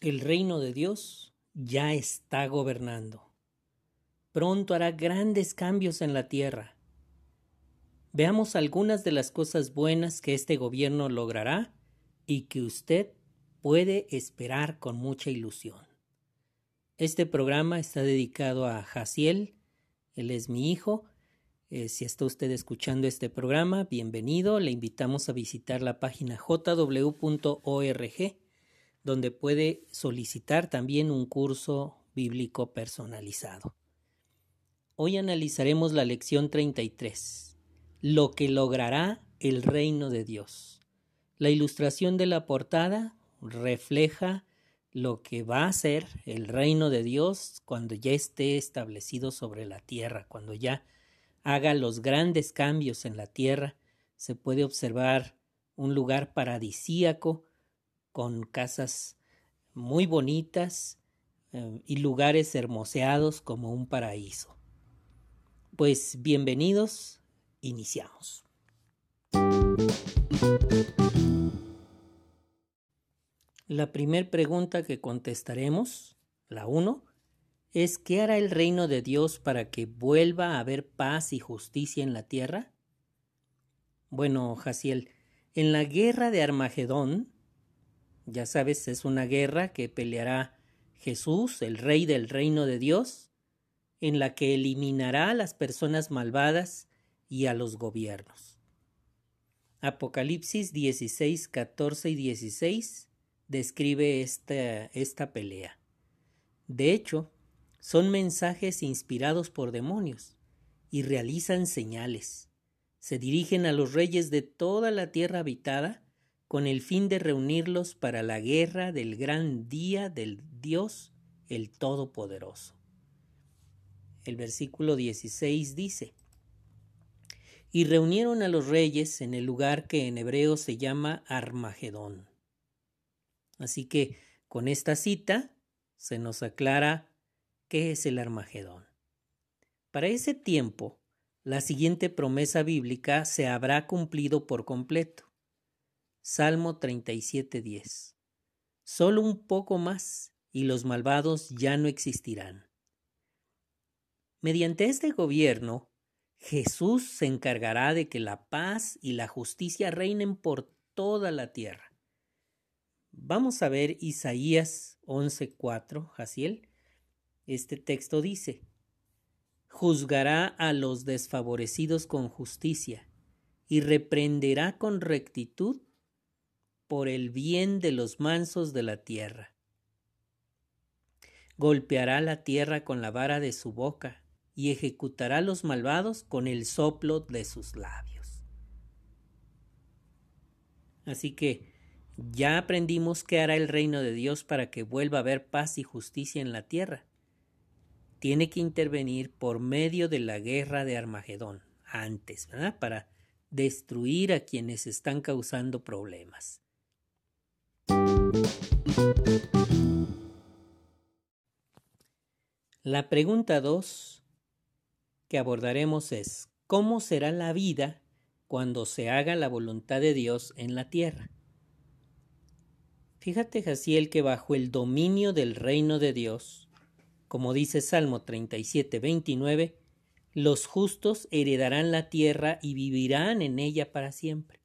El reino de Dios ya está gobernando. Pronto hará grandes cambios en la tierra. Veamos algunas de las cosas buenas que este gobierno logrará y que usted puede esperar con mucha ilusión. Este programa está dedicado a Jaciel, él es mi hijo. Eh, si está usted escuchando este programa, bienvenido. Le invitamos a visitar la página jw.org, donde puede solicitar también un curso bíblico personalizado. Hoy analizaremos la lección 33, lo que logrará el reino de Dios. La ilustración de la portada refleja lo que va a ser el reino de Dios cuando ya esté establecido sobre la tierra, cuando ya haga los grandes cambios en la tierra, se puede observar un lugar paradisíaco con casas muy bonitas eh, y lugares hermoseados como un paraíso. Pues bienvenidos, iniciamos. La primera pregunta que contestaremos, la 1, es ¿qué hará el reino de Dios para que vuelva a haber paz y justicia en la tierra? Bueno, Jaciel, en la guerra de Armagedón, ya sabes, es una guerra que peleará Jesús, el rey del reino de Dios, en la que eliminará a las personas malvadas y a los gobiernos. Apocalipsis 16, 14 y 16 describe esta, esta pelea. De hecho, son mensajes inspirados por demonios y realizan señales. Se dirigen a los reyes de toda la tierra habitada con el fin de reunirlos para la guerra del gran día del Dios el Todopoderoso. El versículo 16 dice, Y reunieron a los reyes en el lugar que en hebreo se llama Armagedón Así que con esta cita se nos aclara qué es el Armagedón. Para ese tiempo, la siguiente promesa bíblica se habrá cumplido por completo. Salmo 37:10. Solo un poco más y los malvados ya no existirán. Mediante este gobierno, Jesús se encargará de que la paz y la justicia reinen por toda la tierra. Vamos a ver Isaías 11:4, Jaciel. Este texto dice, Juzgará a los desfavorecidos con justicia y reprenderá con rectitud por el bien de los mansos de la tierra. Golpeará la tierra con la vara de su boca y ejecutará a los malvados con el soplo de sus labios. Así que ya aprendimos qué hará el reino de Dios para que vuelva a haber paz y justicia en la tierra. Tiene que intervenir por medio de la guerra de Armagedón, antes, ¿verdad? Para destruir a quienes están causando problemas. La pregunta 2 que abordaremos es, ¿cómo será la vida cuando se haga la voluntad de Dios en la tierra? Fíjate, Jaciel, que bajo el dominio del reino de Dios, como dice Salmo 37, 29, los justos heredarán la tierra y vivirán en ella para siempre.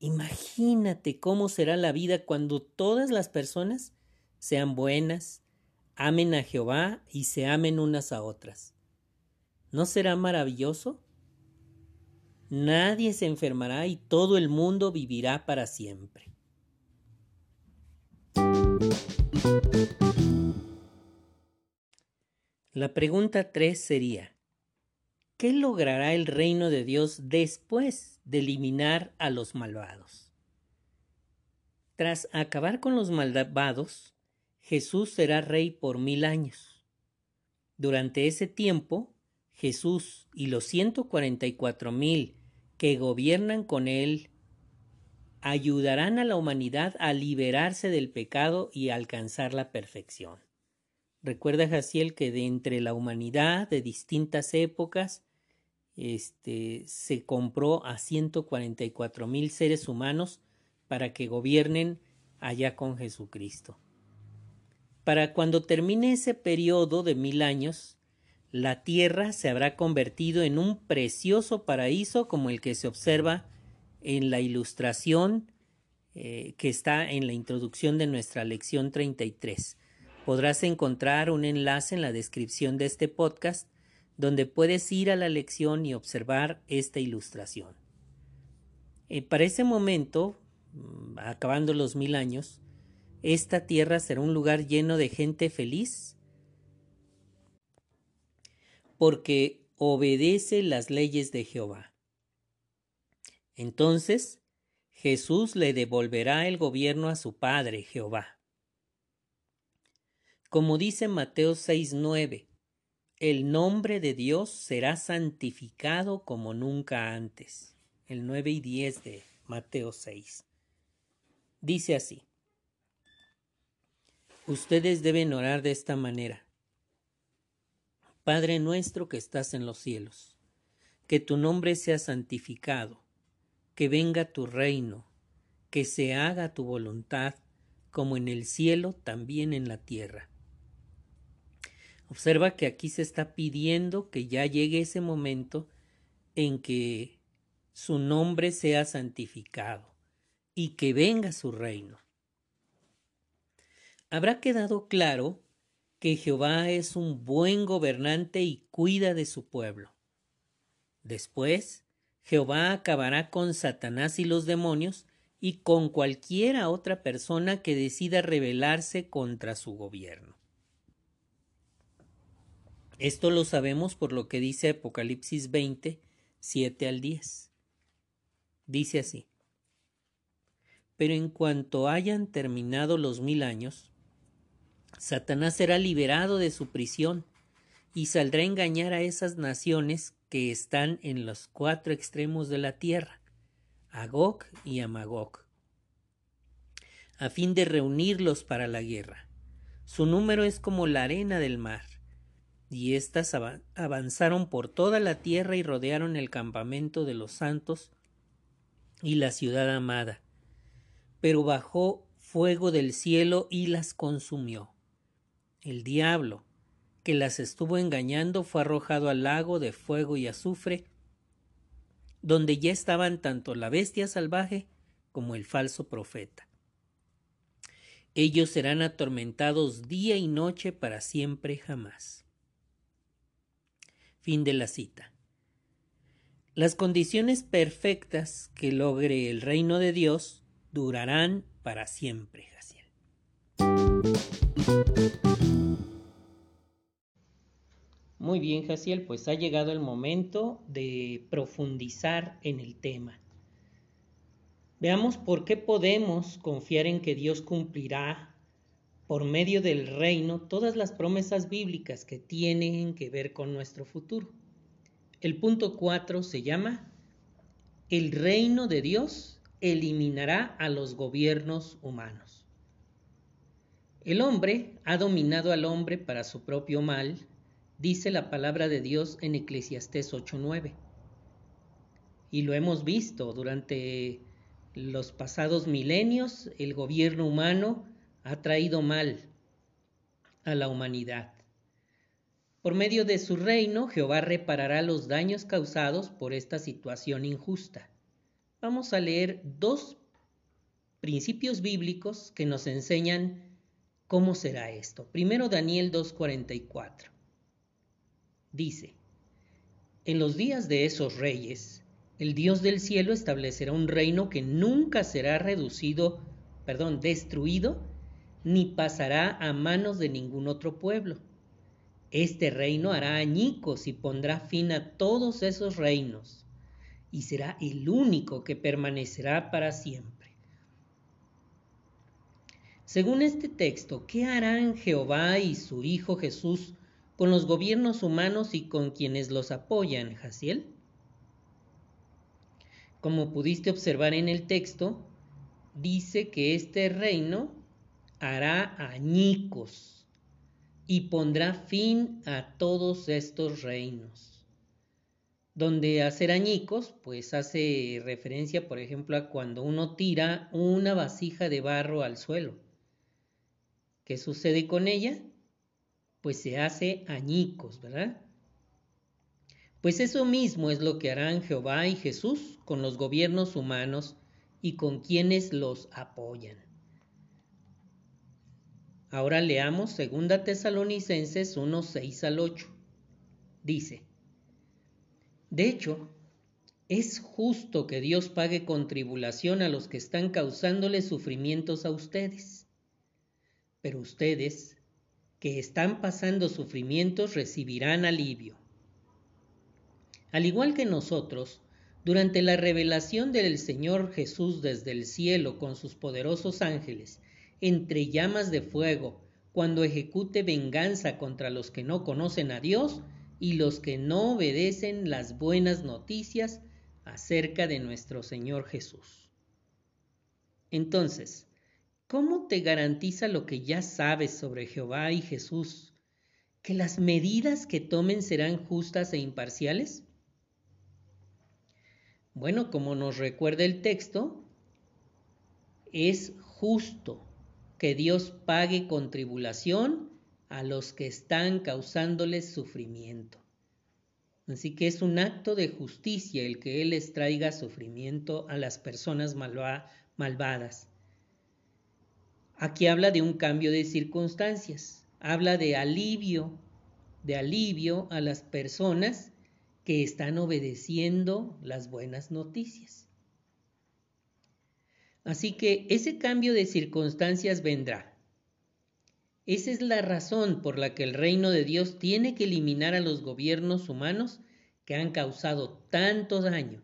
Imagínate cómo será la vida cuando todas las personas sean buenas, amen a Jehová y se amen unas a otras. ¿No será maravilloso? Nadie se enfermará y todo el mundo vivirá para siempre. La pregunta 3 sería, ¿qué logrará el reino de Dios después de eliminar a los malvados? Tras acabar con los malvados, Jesús será rey por mil años. Durante ese tiempo, Jesús y los 144 mil que gobiernan con él ayudarán a la humanidad a liberarse del pecado y alcanzar la perfección. Recuerda, Jaciel, que de entre la humanidad de distintas épocas, este, se compró a 144 mil seres humanos para que gobiernen allá con Jesucristo. para cuando termine ese periodo de mil años, la tierra se habrá convertido en un precioso paraíso como el que se observa en la ilustración eh, que está en la introducción de nuestra lección 33. Podrás encontrar un enlace en la descripción de este podcast donde puedes ir a la lección y observar esta ilustración. Eh, para ese momento, mm, acabando los mil años, esta tierra será un lugar lleno de gente feliz porque obedece las leyes de Jehová. Entonces Jesús le devolverá el gobierno a su Padre Jehová. Como dice Mateo 6:9, el nombre de Dios será santificado como nunca antes. El 9 y 10 de Mateo 6. Dice así. Ustedes deben orar de esta manera. Padre nuestro que estás en los cielos, que tu nombre sea santificado, que venga tu reino, que se haga tu voluntad, como en el cielo, también en la tierra. Observa que aquí se está pidiendo que ya llegue ese momento en que su nombre sea santificado y que venga su reino. Habrá quedado claro que Jehová es un buen gobernante y cuida de su pueblo. Después, Jehová acabará con Satanás y los demonios y con cualquiera otra persona que decida rebelarse contra su gobierno. Esto lo sabemos por lo que dice Apocalipsis 20, 7 al 10. Dice así. Pero en cuanto hayan terminado los mil años, Satanás será liberado de su prisión y saldrá a engañar a esas naciones que están en los cuatro extremos de la tierra, a y a Magog, a fin de reunirlos para la guerra. Su número es como la arena del mar, y éstas avanzaron por toda la tierra y rodearon el campamento de los santos y la ciudad amada. Pero bajó fuego del cielo y las consumió. El diablo, que las estuvo engañando, fue arrojado al lago de fuego y azufre, donde ya estaban tanto la bestia salvaje como el falso profeta. Ellos serán atormentados día y noche para siempre jamás. Fin de la cita. Las condiciones perfectas que logre el reino de Dios durarán para siempre. Muy bien, Jaciel, pues ha llegado el momento de profundizar en el tema. Veamos por qué podemos confiar en que Dios cumplirá por medio del reino todas las promesas bíblicas que tienen que ver con nuestro futuro. El punto 4 se llama El reino de Dios eliminará a los gobiernos humanos. El hombre ha dominado al hombre para su propio mal, dice la palabra de Dios en Eclesiastés 8:9. Y lo hemos visto durante los pasados milenios, el gobierno humano ha traído mal a la humanidad. Por medio de su reino, Jehová reparará los daños causados por esta situación injusta. Vamos a leer dos principios bíblicos que nos enseñan ¿Cómo será esto? Primero Daniel 2.44. Dice, en los días de esos reyes, el Dios del cielo establecerá un reino que nunca será reducido, perdón, destruido, ni pasará a manos de ningún otro pueblo. Este reino hará añicos y pondrá fin a todos esos reinos, y será el único que permanecerá para siempre. Según este texto, ¿qué harán Jehová y su Hijo Jesús con los gobiernos humanos y con quienes los apoyan, Jaciel? Como pudiste observar en el texto, dice que este reino hará añicos y pondrá fin a todos estos reinos. Donde hacer añicos, pues hace referencia, por ejemplo, a cuando uno tira una vasija de barro al suelo ¿Qué sucede con ella? Pues se hace añicos, ¿verdad? Pues eso mismo es lo que harán Jehová y Jesús con los gobiernos humanos y con quienes los apoyan. Ahora leamos 2 Tesalonicenses 1, 6 al 8. Dice, De hecho, es justo que Dios pague con tribulación a los que están causándole sufrimientos a ustedes. Pero ustedes, que están pasando sufrimientos, recibirán alivio al igual que nosotros, durante la revelación del Señor Jesús desde el cielo con sus poderosos ángeles, entre llamas de fuego, cuando ejecute venganza contra los que no conocen a Dios y los que no obedecen las buenas noticias acerca de nuestro Señor Jesús. Entonces, ¿cómo te garantiza lo que ya sabes sobre Jehová y Jesús? ¿Que las medidas que tomen serán justas e imparciales? Bueno, como nos recuerda el texto, es justo que Dios pague con tribulación a los que están causándoles sufrimiento. Así que es un acto de justicia el que Él les traiga sufrimiento a las personas malvadas. Aquí habla de un cambio de circunstancias, habla de alivio, de alivio a las personas que están obedeciendo las buenas noticias. Así que ese cambio de circunstancias vendrá. Esa es la razón por la que el reino de Dios tiene que eliminar a los gobiernos humanos que han causado tanto daño.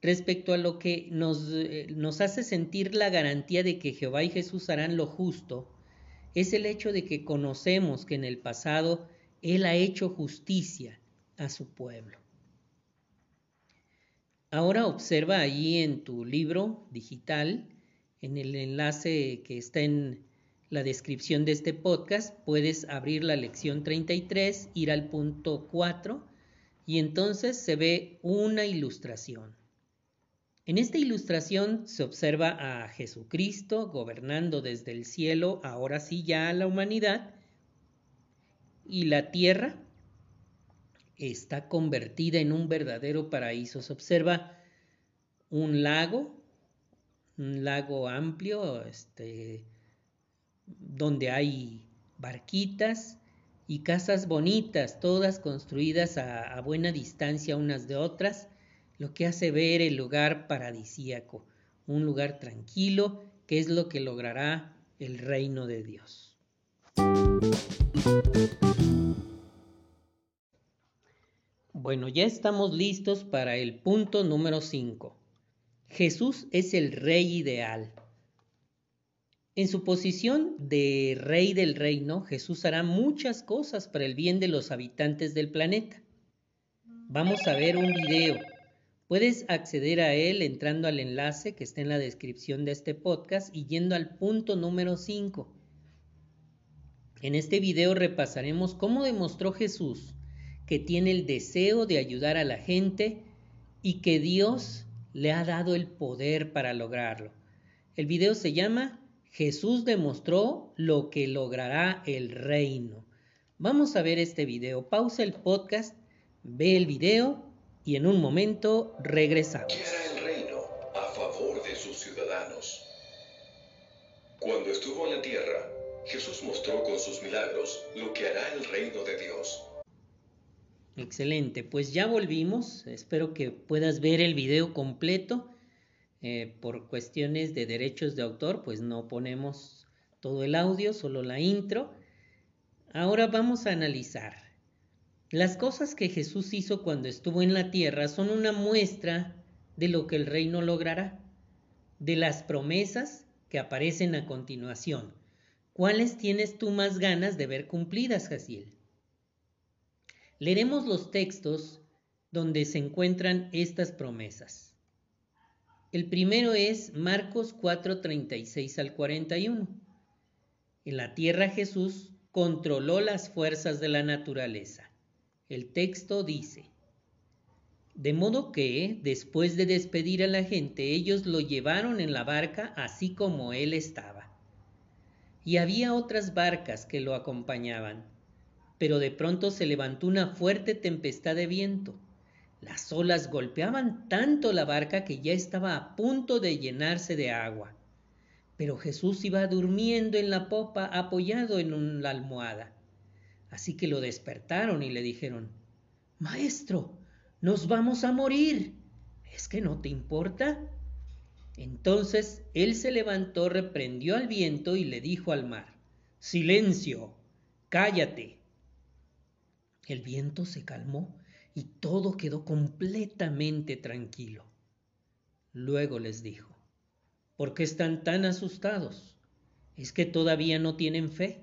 Respecto a lo que nos, eh, nos hace sentir la garantía de que Jehová y Jesús harán lo justo, es el hecho de que conocemos que en el pasado Él ha hecho justicia a su pueblo. Ahora observa allí en tu libro digital, en el enlace que está en la descripción de este podcast, puedes abrir la lección 33, ir al punto 4 y entonces se ve una ilustración. En esta ilustración se observa a Jesucristo gobernando desde el cielo, ahora sí ya a la humanidad, y la tierra está convertida en un verdadero paraíso. Se observa un lago, un lago amplio, este, donde hay barquitas y casas bonitas, todas construidas a, a buena distancia unas de otras, lo que hace ver el lugar paradisíaco, un lugar tranquilo, que es lo que logrará el reino de Dios. Bueno, ya estamos listos para el punto número 5. Jesús es el rey ideal. En su posición de rey del reino, Jesús hará muchas cosas para el bien de los habitantes del planeta. Vamos a ver un video. Puedes acceder a él entrando al enlace que está en la descripción de este podcast y yendo al punto número 5. En este video repasaremos cómo demostró Jesús que tiene el deseo de ayudar a la gente y que Dios le ha dado el poder para lograrlo. El video se llama Jesús demostró lo que logrará el reino. Vamos a ver este video. Pausa el podcast, ve el video y en un momento regresamos. ¿Qué hará el reino a favor de sus ciudadanos? Cuando estuvo en la tierra, Jesús mostró con sus milagros lo que hará el reino de Dios. Excelente, pues ya volvimos. Espero que puedas ver el video completo. Eh, por cuestiones de derechos de autor, pues no ponemos todo el audio, solo la intro. Ahora vamos a analizar. Las cosas que Jesús hizo cuando estuvo en la tierra son una muestra de lo que el reino logrará, de las promesas que aparecen a continuación. ¿Cuáles tienes tú más ganas de ver cumplidas, Jaciel? Leeremos los textos donde se encuentran estas promesas. El primero es Marcos 4:36 al 41. En la tierra Jesús controló las fuerzas de la naturaleza. El texto dice, de modo que, después de despedir a la gente, ellos lo llevaron en la barca así como él estaba. y había otras barcas que lo acompañaban. Pero de pronto se levantó una fuerte tempestad de viento. Las olas golpeaban tanto la barca que ya estaba a punto de llenarse de agua. Pero Jesús iba durmiendo en la popa apoyado en una almohada. Así que lo despertaron y le dijeron, Maestro, nos vamos a morir. ¿Es que no te importa? Entonces él se levantó, reprendió al viento y le dijo al mar, Silencio, cállate. El viento se calmó y todo quedó completamente tranquilo. Luego les dijo, ¿por qué están tan asustados? ¿Es que todavía no tienen fe?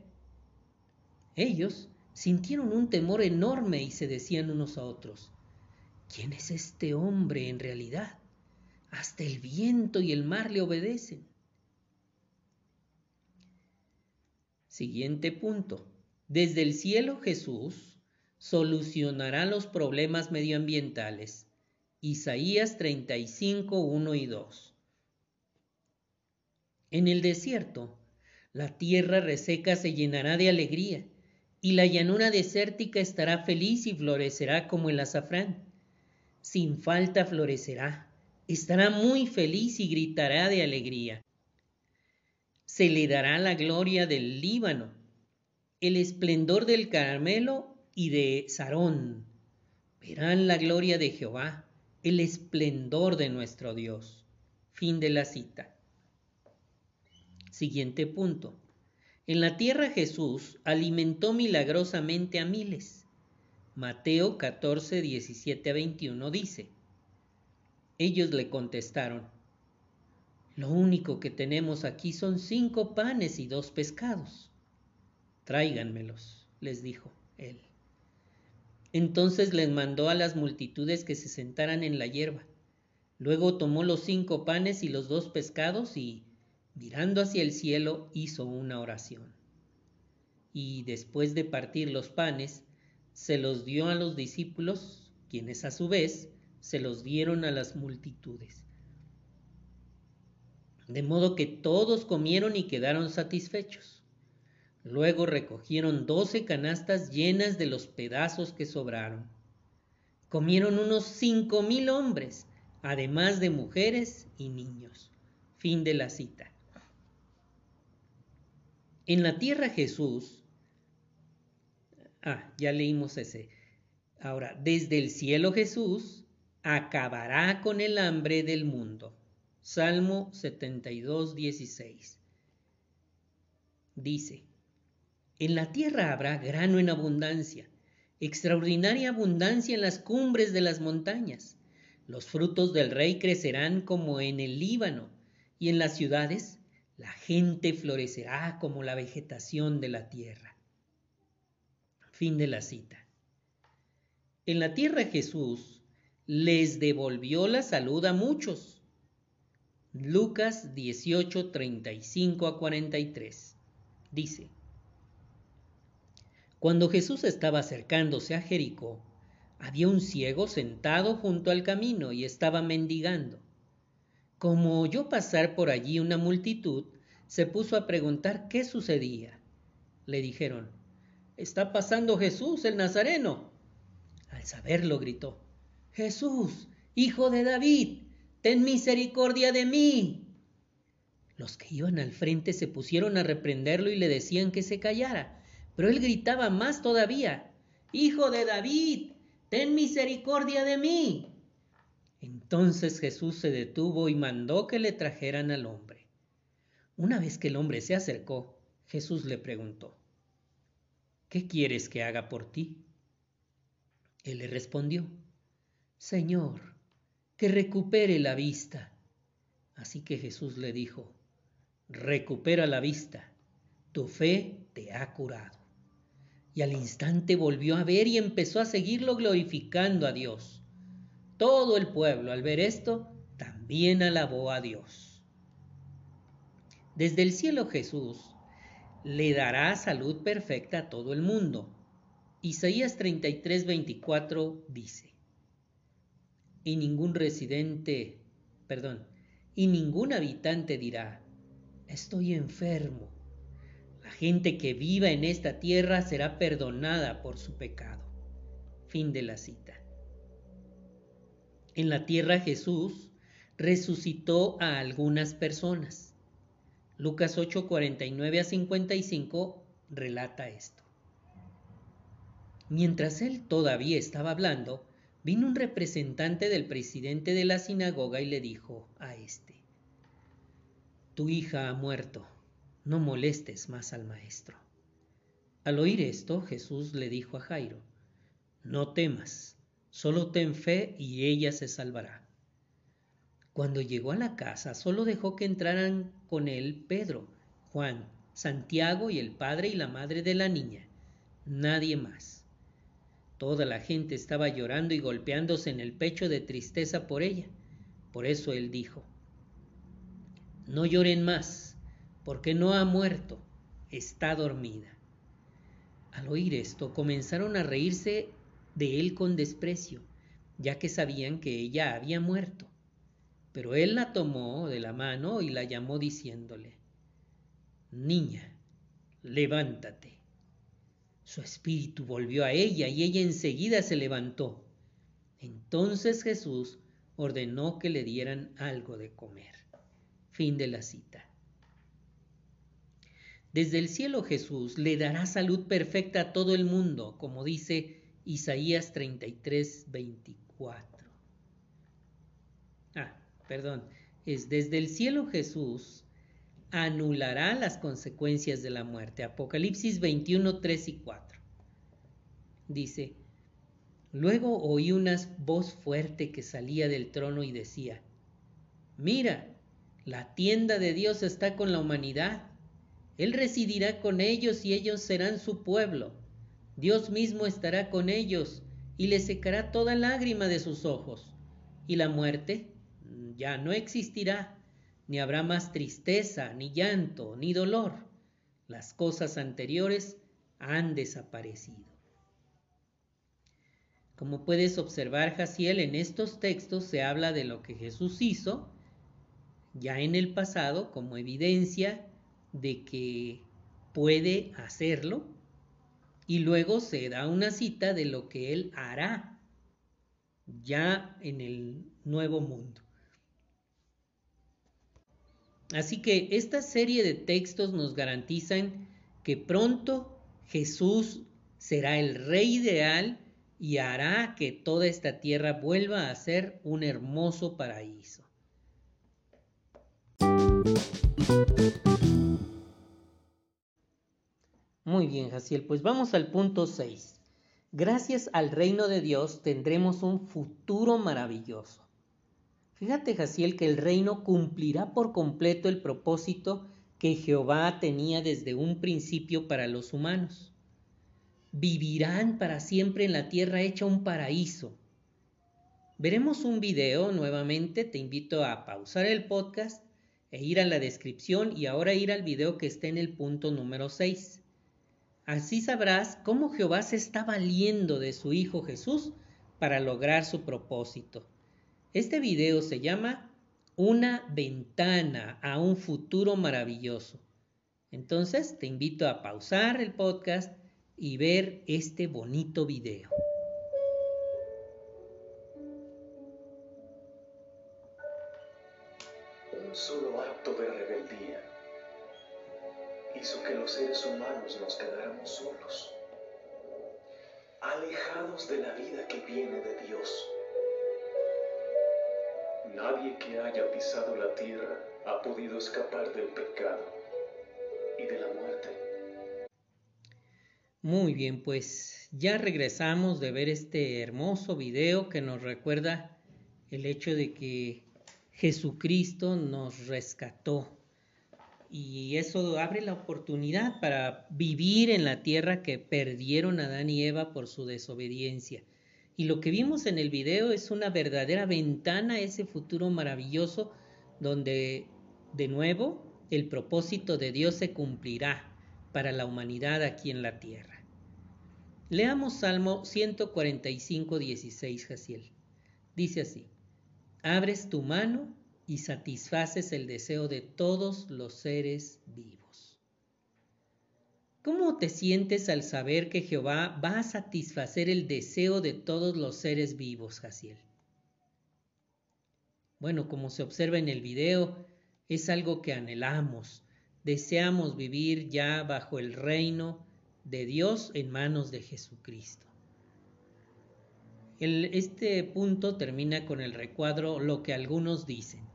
Ellos sintieron un temor enorme y se decían unos a otros, ¿quién es este hombre en realidad? Hasta el viento y el mar le obedecen. Siguiente punto. Desde el cielo Jesús solucionará los problemas medioambientales. Isaías 35, 1 y 2. En el desierto, la tierra reseca se llenará de alegría, y la llanura desértica estará feliz y florecerá como el azafrán. Sin falta florecerá estará muy feliz y gritará de alegría. Se le dará la gloria del Líbano, el esplendor del Carmelo y de Sarón. Verán la gloria de Jehová, el esplendor de nuestro Dios. Fin de la cita. Siguiente punto. En la tierra Jesús alimentó milagrosamente a miles. Mateo 14, 17 a 21 dice, ellos le contestaron, Lo único que tenemos aquí son cinco panes y dos pescados. Tráiganmelos, les dijo él. Entonces les mandó a las multitudes que se sentaran en la hierba. Luego tomó los cinco panes y los dos pescados y, mirando hacia el cielo, hizo una oración. Y después de partir los panes, se los dio a los discípulos, quienes a su vez se los dieron a las multitudes. De modo que todos comieron y quedaron satisfechos. Luego recogieron doce canastas llenas de los pedazos que sobraron. Comieron unos cinco mil hombres, además de mujeres y niños. Fin de la cita. En la tierra Jesús, ah, ya leímos ese. Ahora, desde el cielo Jesús acabará con el hambre del mundo. Salmo 72, 16. Dice, en la tierra habrá grano en abundancia, extraordinaria abundancia en las cumbres de las montañas. Los frutos del rey crecerán como en el Líbano, y en las ciudades la gente florecerá como la vegetación de la tierra. Fin de la cita. En la tierra Jesús les devolvió la salud a muchos. Lucas 18, 35 a 43. Dice, Cuando Jesús estaba acercándose a Jericó, había un ciego sentado junto al camino y estaba mendigando. Como oyó pasar por allí una multitud, se puso a preguntar qué sucedía. Le dijeron, Está pasando Jesús el Nazareno. Al saberlo gritó, Jesús, hijo de David, ten misericordia de mí. Los que iban al frente se pusieron a reprenderlo y le decían que se callara, pero él gritaba más todavía, Hijo de David, ten misericordia de mí. Entonces Jesús se detuvo y mandó que le trajeran al hombre. Una vez que el hombre se acercó, Jesús le preguntó, ¿qué quieres que haga por ti? Él le respondió, Señor, que recupere la vista. Así que Jesús le dijo, recupera la vista, tu fe te ha curado. Y al instante volvió a ver y empezó a seguirlo glorificando a Dios. Todo el pueblo al ver esto también alabó a Dios. Desde el cielo Jesús le dará salud perfecta a todo el mundo. Isaías 33, 24 dice, y ningún residente, perdón, y ningún habitante dirá, estoy enfermo. La gente que viva en esta tierra será perdonada por su pecado. Fin de la cita. En la tierra Jesús resucitó a algunas personas. Lucas 8, 49 a 55 relata esto. Mientras él todavía estaba hablando, vino un representante del presidente de la sinagoga y le dijo a éste, Tu hija ha muerto, no molestes más al maestro. Al oír esto, Jesús le dijo a Jairo, No temas, solo ten fe y ella se salvará. Cuando llegó a la casa, solo dejó que entraran con él Pedro, Juan, Santiago y el padre y la madre de la niña. Nadie más. Toda la gente estaba llorando y golpeándose en el pecho de tristeza por ella. Por eso él dijo, No lloren más, porque no ha muerto, está dormida. Al oír esto, comenzaron a reírse de él con desprecio, ya que sabían que ella había muerto. Pero él la tomó de la mano y la llamó diciéndole, Niña, levántate. Su espíritu volvió a ella y ella enseguida se levantó. Entonces Jesús ordenó que le dieran algo de comer. Fin de la cita. Desde el cielo Jesús le dará salud perfecta a todo el mundo, como dice Isaías 33, 24 perdón, es desde el cielo Jesús anulará las consecuencias de la muerte. Apocalipsis 21, 3 y 4. Dice, luego oí una voz fuerte que salía del trono y decía, mira, la tienda de Dios está con la humanidad. Él residirá con ellos y ellos serán su pueblo. Dios mismo estará con ellos y les secará toda lágrima de sus ojos. Y la muerte ya no existirá, ni habrá más tristeza, ni llanto, ni dolor. Las cosas anteriores han desaparecido. Como puedes observar, Jaciel, en estos textos se habla de lo que Jesús hizo ya en el pasado como evidencia de que puede hacerlo y luego se da una cita de lo que Él hará ya en el nuevo mundo. Así que esta serie de textos nos garantizan que pronto Jesús será el rey ideal y hará que toda esta tierra vuelva a ser un hermoso paraíso. Muy bien, Jaciel, pues vamos al punto 6. Gracias al reino de Dios tendremos un futuro maravilloso. Fíjate, Jaciel, que el reino cumplirá por completo el propósito que Jehová tenía desde un principio para los humanos. Vivirán para siempre en la tierra hecha un paraíso. Veremos un video nuevamente, te invito a pausar el podcast e ir a la descripción y ahora ir al video que está en el punto número 6. Así sabrás cómo Jehová se está valiendo de su Hijo Jesús para lograr su propósito. Este video se llama Una ventana a un futuro maravilloso. Entonces te invito a pausar el podcast y ver este bonito video. Un solo acto de hizo que los seres humanos nos quedáramos solos, alejados de la vida que viene de Dios. Nadie que haya pisado la tierra ha podido escapar del pecado y de la muerte. Muy bien, pues ya regresamos de ver este hermoso video que nos recuerda el hecho de que Jesucristo nos rescató y eso abre la oportunidad para vivir en la tierra que perdieron Adán y Eva por su desobediencia. Y lo que vimos en el video es una verdadera ventana a ese futuro maravilloso donde de nuevo el propósito de Dios se cumplirá para la humanidad aquí en la tierra. Leamos Salmo 145, 16, Jaciel. Dice así, abres tu mano y satisfaces el deseo de todos los seres vivos. ¿Cómo te sientes al saber que Jehová va a satisfacer el deseo de todos los seres vivos, Jaciel? Bueno, como se observa en el video, es algo que anhelamos. Deseamos vivir ya bajo el reino de Dios en manos de Jesucristo. este punto termina con el recuadro lo que algunos dicen.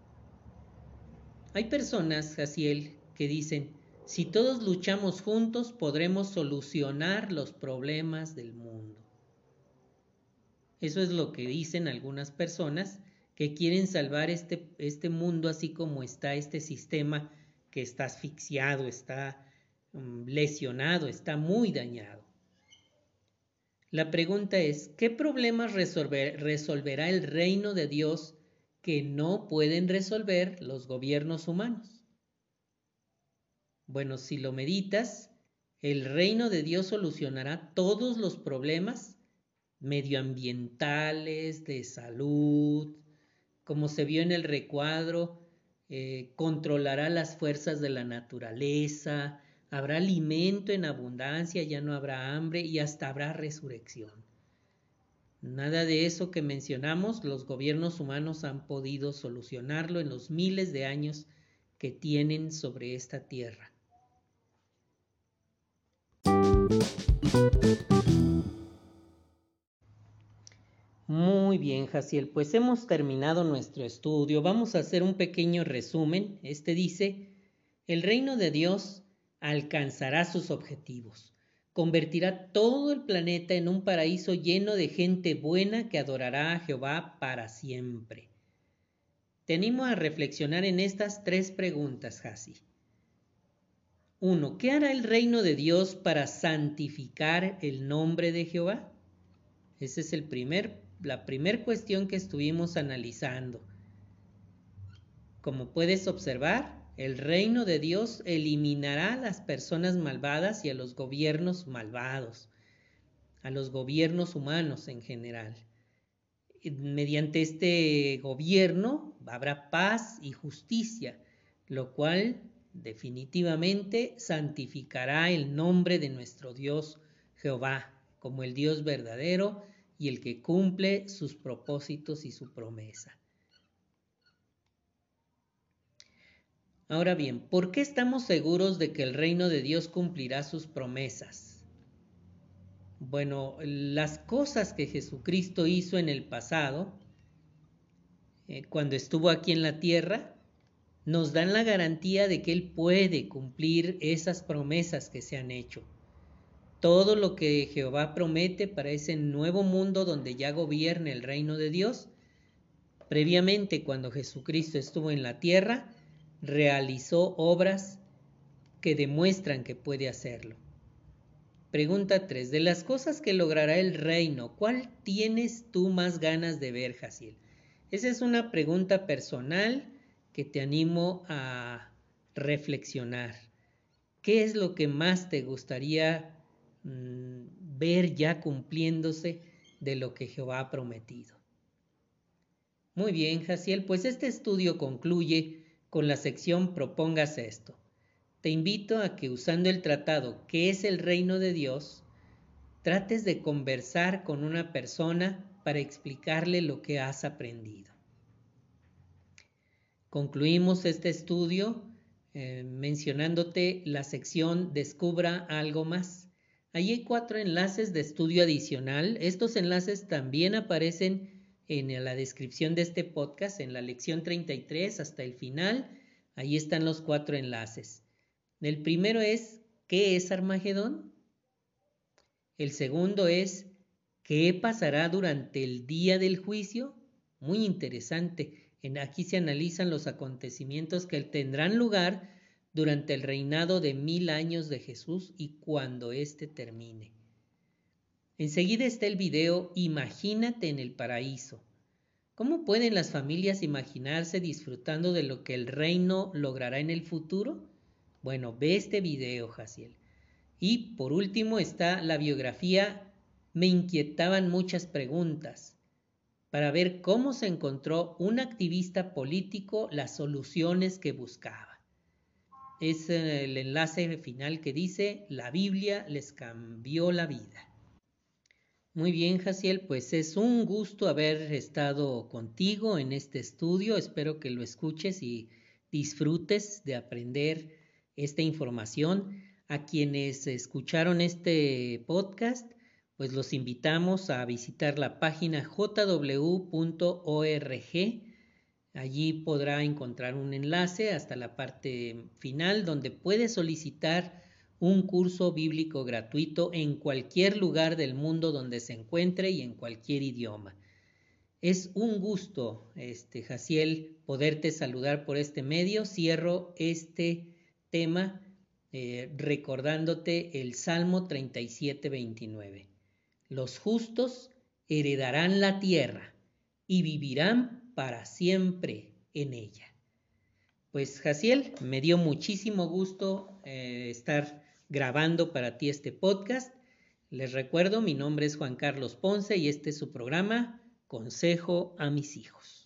Hay personas, Jaciel, que dicen, si todos luchamos juntos podremos solucionar los problemas del mundo. Eso es lo que dicen algunas personas que quieren salvar este, este mundo así como está este sistema que está asfixiado, está mm, lesionado, está muy dañado. La pregunta es, ¿qué problemas resolverá el reino de Dios que no pueden resolver los gobiernos humanos? Bueno, si lo meditas, el reino de Dios solucionará todos los problemas medioambientales, de salud, como se vio en el recuadro, eh, controlará las fuerzas de la naturaleza, habrá alimento en abundancia, ya no habrá hambre y hasta habrá resurrección. Nada de eso que mencionamos, los gobiernos humanos han podido solucionarlo en los miles de años que tienen sobre esta tierra. Muy bien, Jaciel, pues hemos terminado nuestro estudio. Vamos a hacer un pequeño resumen. Este dice, el reino de Dios alcanzará sus objetivos. Convertirá todo el planeta en un paraíso lleno de gente buena que adorará a Jehová para siempre. Tenemos a reflexionar en estas tres preguntas, Jasi. Uno, ¿Qué hará el reino de Dios para santificar el nombre de Jehová? Ese es la primera cuestión que estuvimos analizando. Como puedes observar, el reino de Dios eliminará a las personas malvadas y a los gobiernos malvados, a los gobiernos humanos en general. Mediante este gobierno habrá paz y justicia, lo cual definitivamente santificará el nombre de nuestro Dios Jehová como el Dios verdadero y el que cumple sus propósitos y su promesa. Ahora bien, ¿por qué estamos seguros de que el reino de Dios cumplirá sus promesas? Bueno, las cosas que Jesucristo hizo en el pasado, eh, cuando estuvo aquí en la tierra, nos dan la garantía de que Él puede cumplir esas promesas que se han hecho todo lo que Jehová promete para ese nuevo mundo donde ya gobierne el reino de Dios. Previamente, cuando Jesucristo estuvo en la tierra, realizó obras que demuestran que puede hacerlo. Pregunta 3. De las cosas que logrará el reino, ¿cuál tienes tú más ganas de ver, Jaciel? Esa es una pregunta personal que te animo a reflexionar. ¿Qué es lo que más te gustaría Mm, ver ya cumpliéndose de lo que Jehová ha prometido. Muy bien, Jaciel, pues este estudio concluye con la sección Propongas esto. Te invito a que usando el tratado ¿Qué es el reino de Dios? trates de conversar con una persona para explicarle lo que has aprendido. Concluimos este estudio eh, mencionándote la sección Descubra algo más. Allí hay cuatro enlaces de estudio adicional. Estos enlaces también aparecen en la descripción de este podcast, en la lección 33 hasta el final. Ahí están los cuatro enlaces. El primero es, ¿qué es Armagedón? El segundo es, ¿qué pasará durante el día del juicio? Muy interesante. En aquí se analizan los acontecimientos que tendrán lugar durante el reinado de mil años de Jesús y cuando éste termine. Enseguida está el video Imagínate en el paraíso. ¿Cómo pueden las familias imaginarse disfrutando de lo que el reino logrará en el futuro? Bueno, ve este video, Jaciel. Y por último está la biografía Me inquietaban muchas preguntas para ver cómo se encontró un activista político las soluciones que buscaba. es el enlace final que dice, la Biblia les cambió la vida. Muy bien, Jaciel, pues es un gusto haber estado contigo en este estudio. Espero que lo escuches y disfrutes de aprender esta información. A quienes escucharon este podcast, pues los invitamos a visitar la página jw.org. Allí podrá encontrar un enlace hasta la parte final donde puede solicitar un curso bíblico gratuito en cualquier lugar del mundo donde se encuentre y en cualquier idioma. Es un gusto, este Jaciel, poderte saludar por este medio. Cierro este tema eh, recordándote el Salmo 37, 29. Los justos heredarán la tierra y vivirán para siempre en ella. Pues Jaciel, me dio muchísimo gusto eh, estar grabando para ti este podcast. Les recuerdo, mi nombre es Juan Carlos Ponce y este es su programa Consejo a mis hijos.